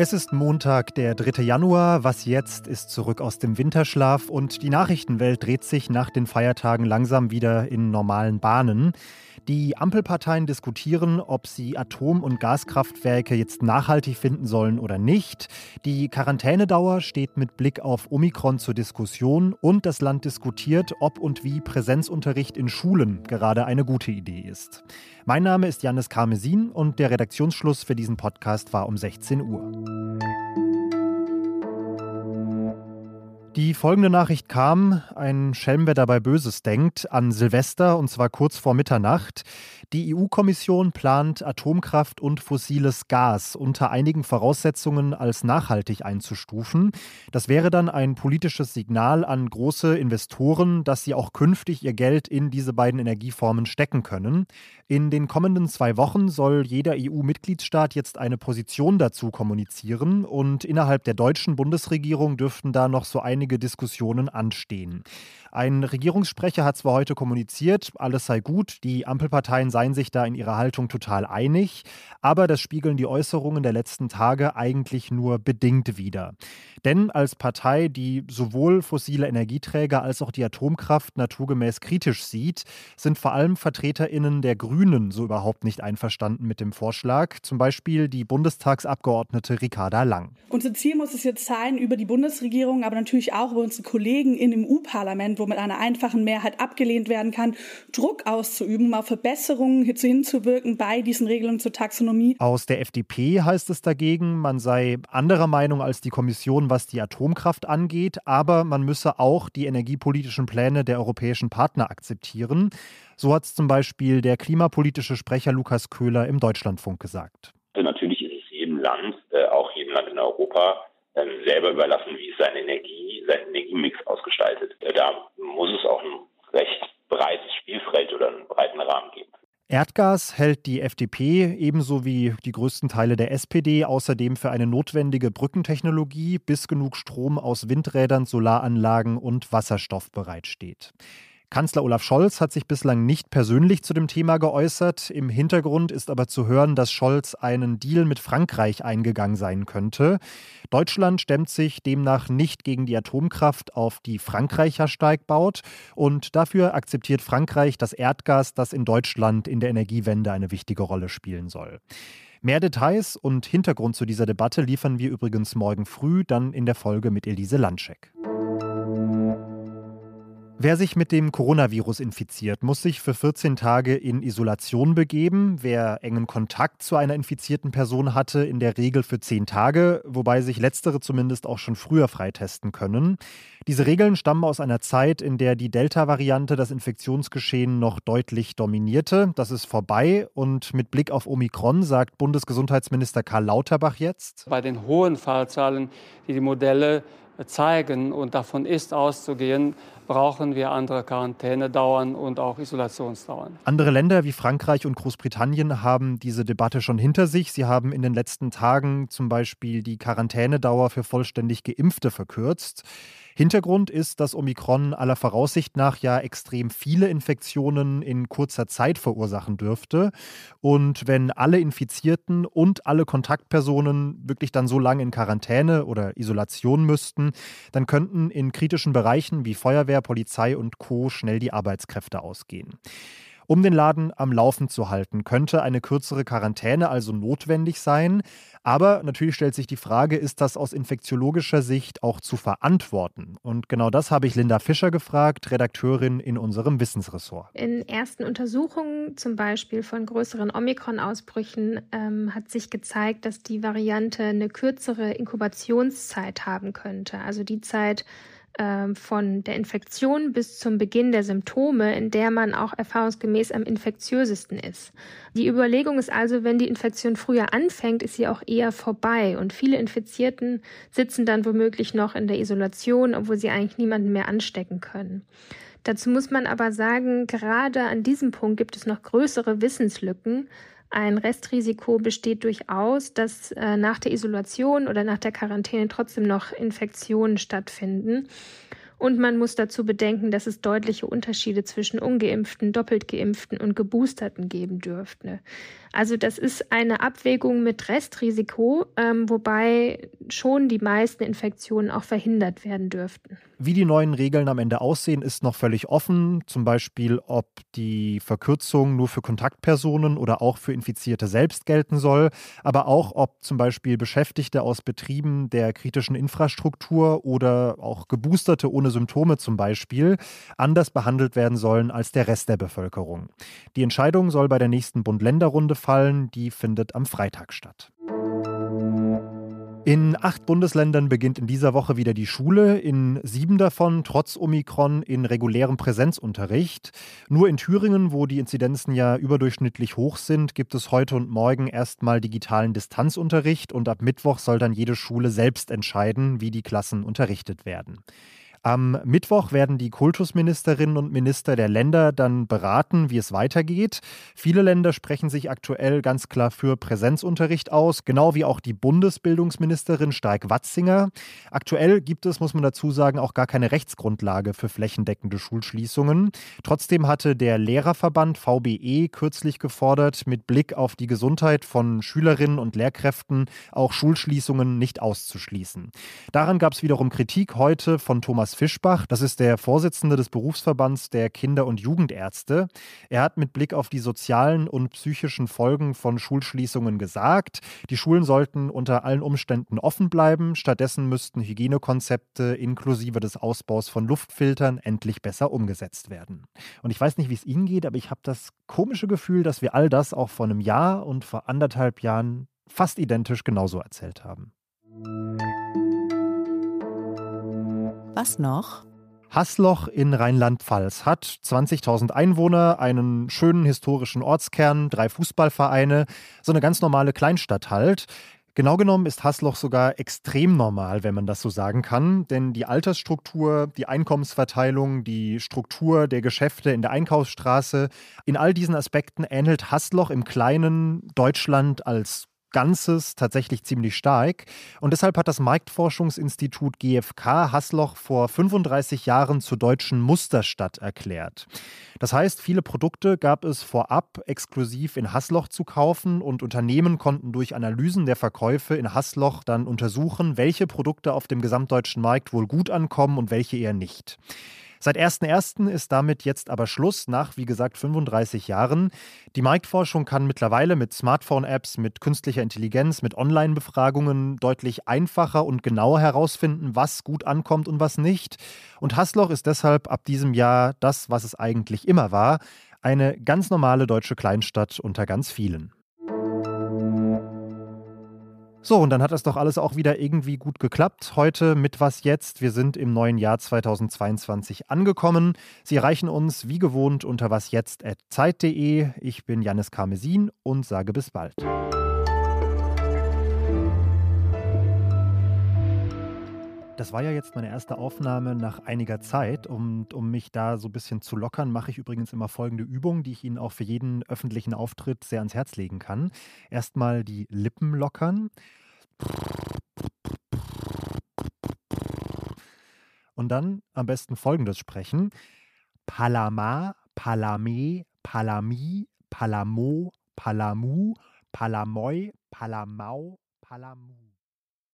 Es ist Montag, der 3. Januar. Was jetzt ist zurück aus dem Winterschlaf und die Nachrichtenwelt dreht sich nach den Feiertagen langsam wieder in normalen Bahnen. Die Ampelparteien diskutieren, ob sie Atom- und Gaskraftwerke jetzt nachhaltig finden sollen oder nicht. Die Quarantänedauer steht mit Blick auf Omikron zur Diskussion und das Land diskutiert, ob und wie Präsenzunterricht in Schulen gerade eine gute Idee ist. Mein Name ist Janis Karmesin und der Redaktionsschluss für diesen Podcast war um 16 Uhr. Die folgende Nachricht kam, ein Schelm, wer dabei Böses denkt, an Silvester und zwar kurz vor Mitternacht. Die EU-Kommission plant Atomkraft und fossiles Gas unter einigen Voraussetzungen als nachhaltig einzustufen. Das wäre dann ein politisches Signal an große Investoren, dass sie auch künftig ihr Geld in diese beiden Energieformen stecken können. In den kommenden zwei Wochen soll jeder EU-Mitgliedstaat jetzt eine Position dazu kommunizieren und innerhalb der deutschen Bundesregierung dürften da noch so einige Diskussionen anstehen. Ein Regierungssprecher hat zwar heute kommuniziert, alles sei gut, die Ampelparteien seien sich da in ihrer Haltung total einig, aber das spiegeln die Äußerungen der letzten Tage eigentlich nur bedingt wider. Denn als Partei, die sowohl fossile Energieträger als auch die Atomkraft naturgemäß kritisch sieht, sind vor allem Vertreterinnen der Grünen so überhaupt nicht einverstanden mit dem Vorschlag, zum Beispiel die Bundestagsabgeordnete Ricarda Lang. Unser Ziel muss es jetzt sein, über die Bundesregierung, aber natürlich auch über unsere Kollegen in dem EU-Parlament wo mit einer einfachen Mehrheit abgelehnt werden kann, Druck auszuüben, um auf Verbesserungen hinzuwirken bei diesen Regelungen zur Taxonomie. Aus der FDP heißt es dagegen, man sei anderer Meinung als die Kommission, was die Atomkraft angeht, aber man müsse auch die energiepolitischen Pläne der europäischen Partner akzeptieren. So hat es zum Beispiel der klimapolitische Sprecher Lukas Köhler im Deutschlandfunk gesagt. Natürlich ist es jedem Land, äh, auch jedem Land in Europa, selber überlassen, wie es seine Energie, seinen Energiemix ausgestaltet. Da muss es auch ein recht breites Spielfeld oder einen breiten Rahmen geben. Erdgas hält die FDP ebenso wie die größten Teile der SPD außerdem für eine notwendige Brückentechnologie, bis genug Strom aus Windrädern, Solaranlagen und Wasserstoff bereitsteht. Kanzler Olaf Scholz hat sich bislang nicht persönlich zu dem Thema geäußert. Im Hintergrund ist aber zu hören, dass Scholz einen Deal mit Frankreich eingegangen sein könnte. Deutschland stemmt sich demnach nicht gegen die Atomkraft, auf die Frankreicher Steig baut. Und dafür akzeptiert Frankreich das Erdgas, das in Deutschland in der Energiewende eine wichtige Rolle spielen soll. Mehr Details und Hintergrund zu dieser Debatte liefern wir übrigens morgen früh, dann in der Folge mit Elise Landschek. Wer sich mit dem Coronavirus infiziert, muss sich für 14 Tage in Isolation begeben. Wer engen Kontakt zu einer infizierten Person hatte, in der Regel für 10 Tage, wobei sich letztere zumindest auch schon früher freitesten können. Diese Regeln stammen aus einer Zeit, in der die Delta-Variante das Infektionsgeschehen noch deutlich dominierte. Das ist vorbei und mit Blick auf Omikron sagt Bundesgesundheitsminister Karl Lauterbach jetzt. Bei den hohen Fallzahlen, die die Modelle zeigen und davon ist auszugehen, brauchen wir andere Quarantänedauern und auch Isolationsdauern. Andere Länder wie Frankreich und Großbritannien haben diese Debatte schon hinter sich. Sie haben in den letzten Tagen zum Beispiel die Quarantänedauer für vollständig Geimpfte verkürzt. Hintergrund ist, dass Omikron aller Voraussicht nach ja extrem viele Infektionen in kurzer Zeit verursachen dürfte. Und wenn alle Infizierten und alle Kontaktpersonen wirklich dann so lange in Quarantäne oder Isolation müssten, dann könnten in kritischen Bereichen wie Feuerwehr, Polizei und Co schnell die Arbeitskräfte ausgehen. Um den Laden am Laufen zu halten, könnte eine kürzere Quarantäne also notwendig sein. Aber natürlich stellt sich die Frage, ist das aus infektiologischer Sicht auch zu verantworten? Und genau das habe ich Linda Fischer gefragt, Redakteurin in unserem Wissensressort. In ersten Untersuchungen, zum Beispiel von größeren Omikron-Ausbrüchen, ähm, hat sich gezeigt, dass die Variante eine kürzere Inkubationszeit haben könnte. Also die Zeit, ähm, von der Infektion bis zum Beginn der Symptome, in der man auch erfahrungsgemäß am infektiösesten ist. Die Überlegung ist also, wenn die Infektion früher anfängt, ist sie auch eher vorbei und viele Infizierten sitzen dann womöglich noch in der Isolation, obwohl sie eigentlich niemanden mehr anstecken können. Dazu muss man aber sagen, gerade an diesem Punkt gibt es noch größere Wissenslücken, ein Restrisiko besteht durchaus, dass äh, nach der Isolation oder nach der Quarantäne trotzdem noch Infektionen stattfinden. Und man muss dazu bedenken, dass es deutliche Unterschiede zwischen ungeimpften, doppelt geimpften und geboosterten geben dürfte. Also das ist eine Abwägung mit Restrisiko, ähm, wobei schon die meisten Infektionen auch verhindert werden dürften. Wie die neuen Regeln am Ende aussehen, ist noch völlig offen. Zum Beispiel, ob die Verkürzung nur für Kontaktpersonen oder auch für Infizierte selbst gelten soll, aber auch, ob zum Beispiel Beschäftigte aus Betrieben der kritischen Infrastruktur oder auch Geboosterte ohne Symptome zum Beispiel anders behandelt werden sollen als der Rest der Bevölkerung. Die Entscheidung soll bei der nächsten Bund-Länder-Runde fallen, die findet am Freitag statt. In acht Bundesländern beginnt in dieser Woche wieder die Schule, in sieben davon trotz Omikron in regulärem Präsenzunterricht. Nur in Thüringen, wo die Inzidenzen ja überdurchschnittlich hoch sind, gibt es heute und morgen erstmal digitalen Distanzunterricht und ab Mittwoch soll dann jede Schule selbst entscheiden, wie die Klassen unterrichtet werden. Am Mittwoch werden die Kultusministerinnen und Minister der Länder dann beraten, wie es weitergeht. Viele Länder sprechen sich aktuell ganz klar für Präsenzunterricht aus, genau wie auch die Bundesbildungsministerin Steig-Watzinger. Aktuell gibt es, muss man dazu sagen, auch gar keine Rechtsgrundlage für flächendeckende Schulschließungen. Trotzdem hatte der Lehrerverband VBE kürzlich gefordert, mit Blick auf die Gesundheit von Schülerinnen und Lehrkräften auch Schulschließungen nicht auszuschließen. Daran gab es wiederum Kritik heute von Thomas Thomas Fischbach. Das ist der Vorsitzende des Berufsverbands der Kinder- und Jugendärzte. Er hat mit Blick auf die sozialen und psychischen Folgen von Schulschließungen gesagt, die Schulen sollten unter allen Umständen offen bleiben. Stattdessen müssten Hygienekonzepte inklusive des Ausbaus von Luftfiltern endlich besser umgesetzt werden. Und ich weiß nicht, wie es Ihnen geht, aber ich habe das komische Gefühl, dass wir all das auch vor einem Jahr und vor anderthalb Jahren fast identisch genauso erzählt haben. Was noch? Hassloch in Rheinland-Pfalz hat 20.000 Einwohner, einen schönen historischen Ortskern, drei Fußballvereine, so eine ganz normale Kleinstadt halt. Genau genommen ist Hassloch sogar extrem normal, wenn man das so sagen kann, denn die Altersstruktur, die Einkommensverteilung, die Struktur der Geschäfte in der Einkaufsstraße, in all diesen Aspekten ähnelt Hassloch im kleinen Deutschland als Ganzes tatsächlich ziemlich stark. Und deshalb hat das Marktforschungsinstitut GfK Hassloch vor 35 Jahren zur deutschen Musterstadt erklärt. Das heißt, viele Produkte gab es vorab exklusiv in Hassloch zu kaufen und Unternehmen konnten durch Analysen der Verkäufe in Hassloch dann untersuchen, welche Produkte auf dem gesamtdeutschen Markt wohl gut ankommen und welche eher nicht. Seit 1.1. ist damit jetzt aber Schluss nach, wie gesagt, 35 Jahren. Die Marktforschung kann mittlerweile mit Smartphone-Apps, mit künstlicher Intelligenz, mit Online-Befragungen deutlich einfacher und genauer herausfinden, was gut ankommt und was nicht. Und Hassloch ist deshalb ab diesem Jahr das, was es eigentlich immer war, eine ganz normale deutsche Kleinstadt unter ganz vielen. So, und dann hat das doch alles auch wieder irgendwie gut geklappt. Heute mit Was jetzt? Wir sind im neuen Jahr 2022 angekommen. Sie erreichen uns wie gewohnt unter wasjetzt.zeit.de. Ich bin Janis Karmesin und sage bis bald. Das war ja jetzt meine erste Aufnahme nach einiger Zeit und um mich da so ein bisschen zu lockern, mache ich übrigens immer folgende Übung, die ich Ihnen auch für jeden öffentlichen Auftritt sehr ans Herz legen kann. Erstmal die Lippen lockern. Und dann am besten folgendes sprechen. Palama, Palame, Palami, Palamo, Palamu, Palamoi, Palamau, Palamu.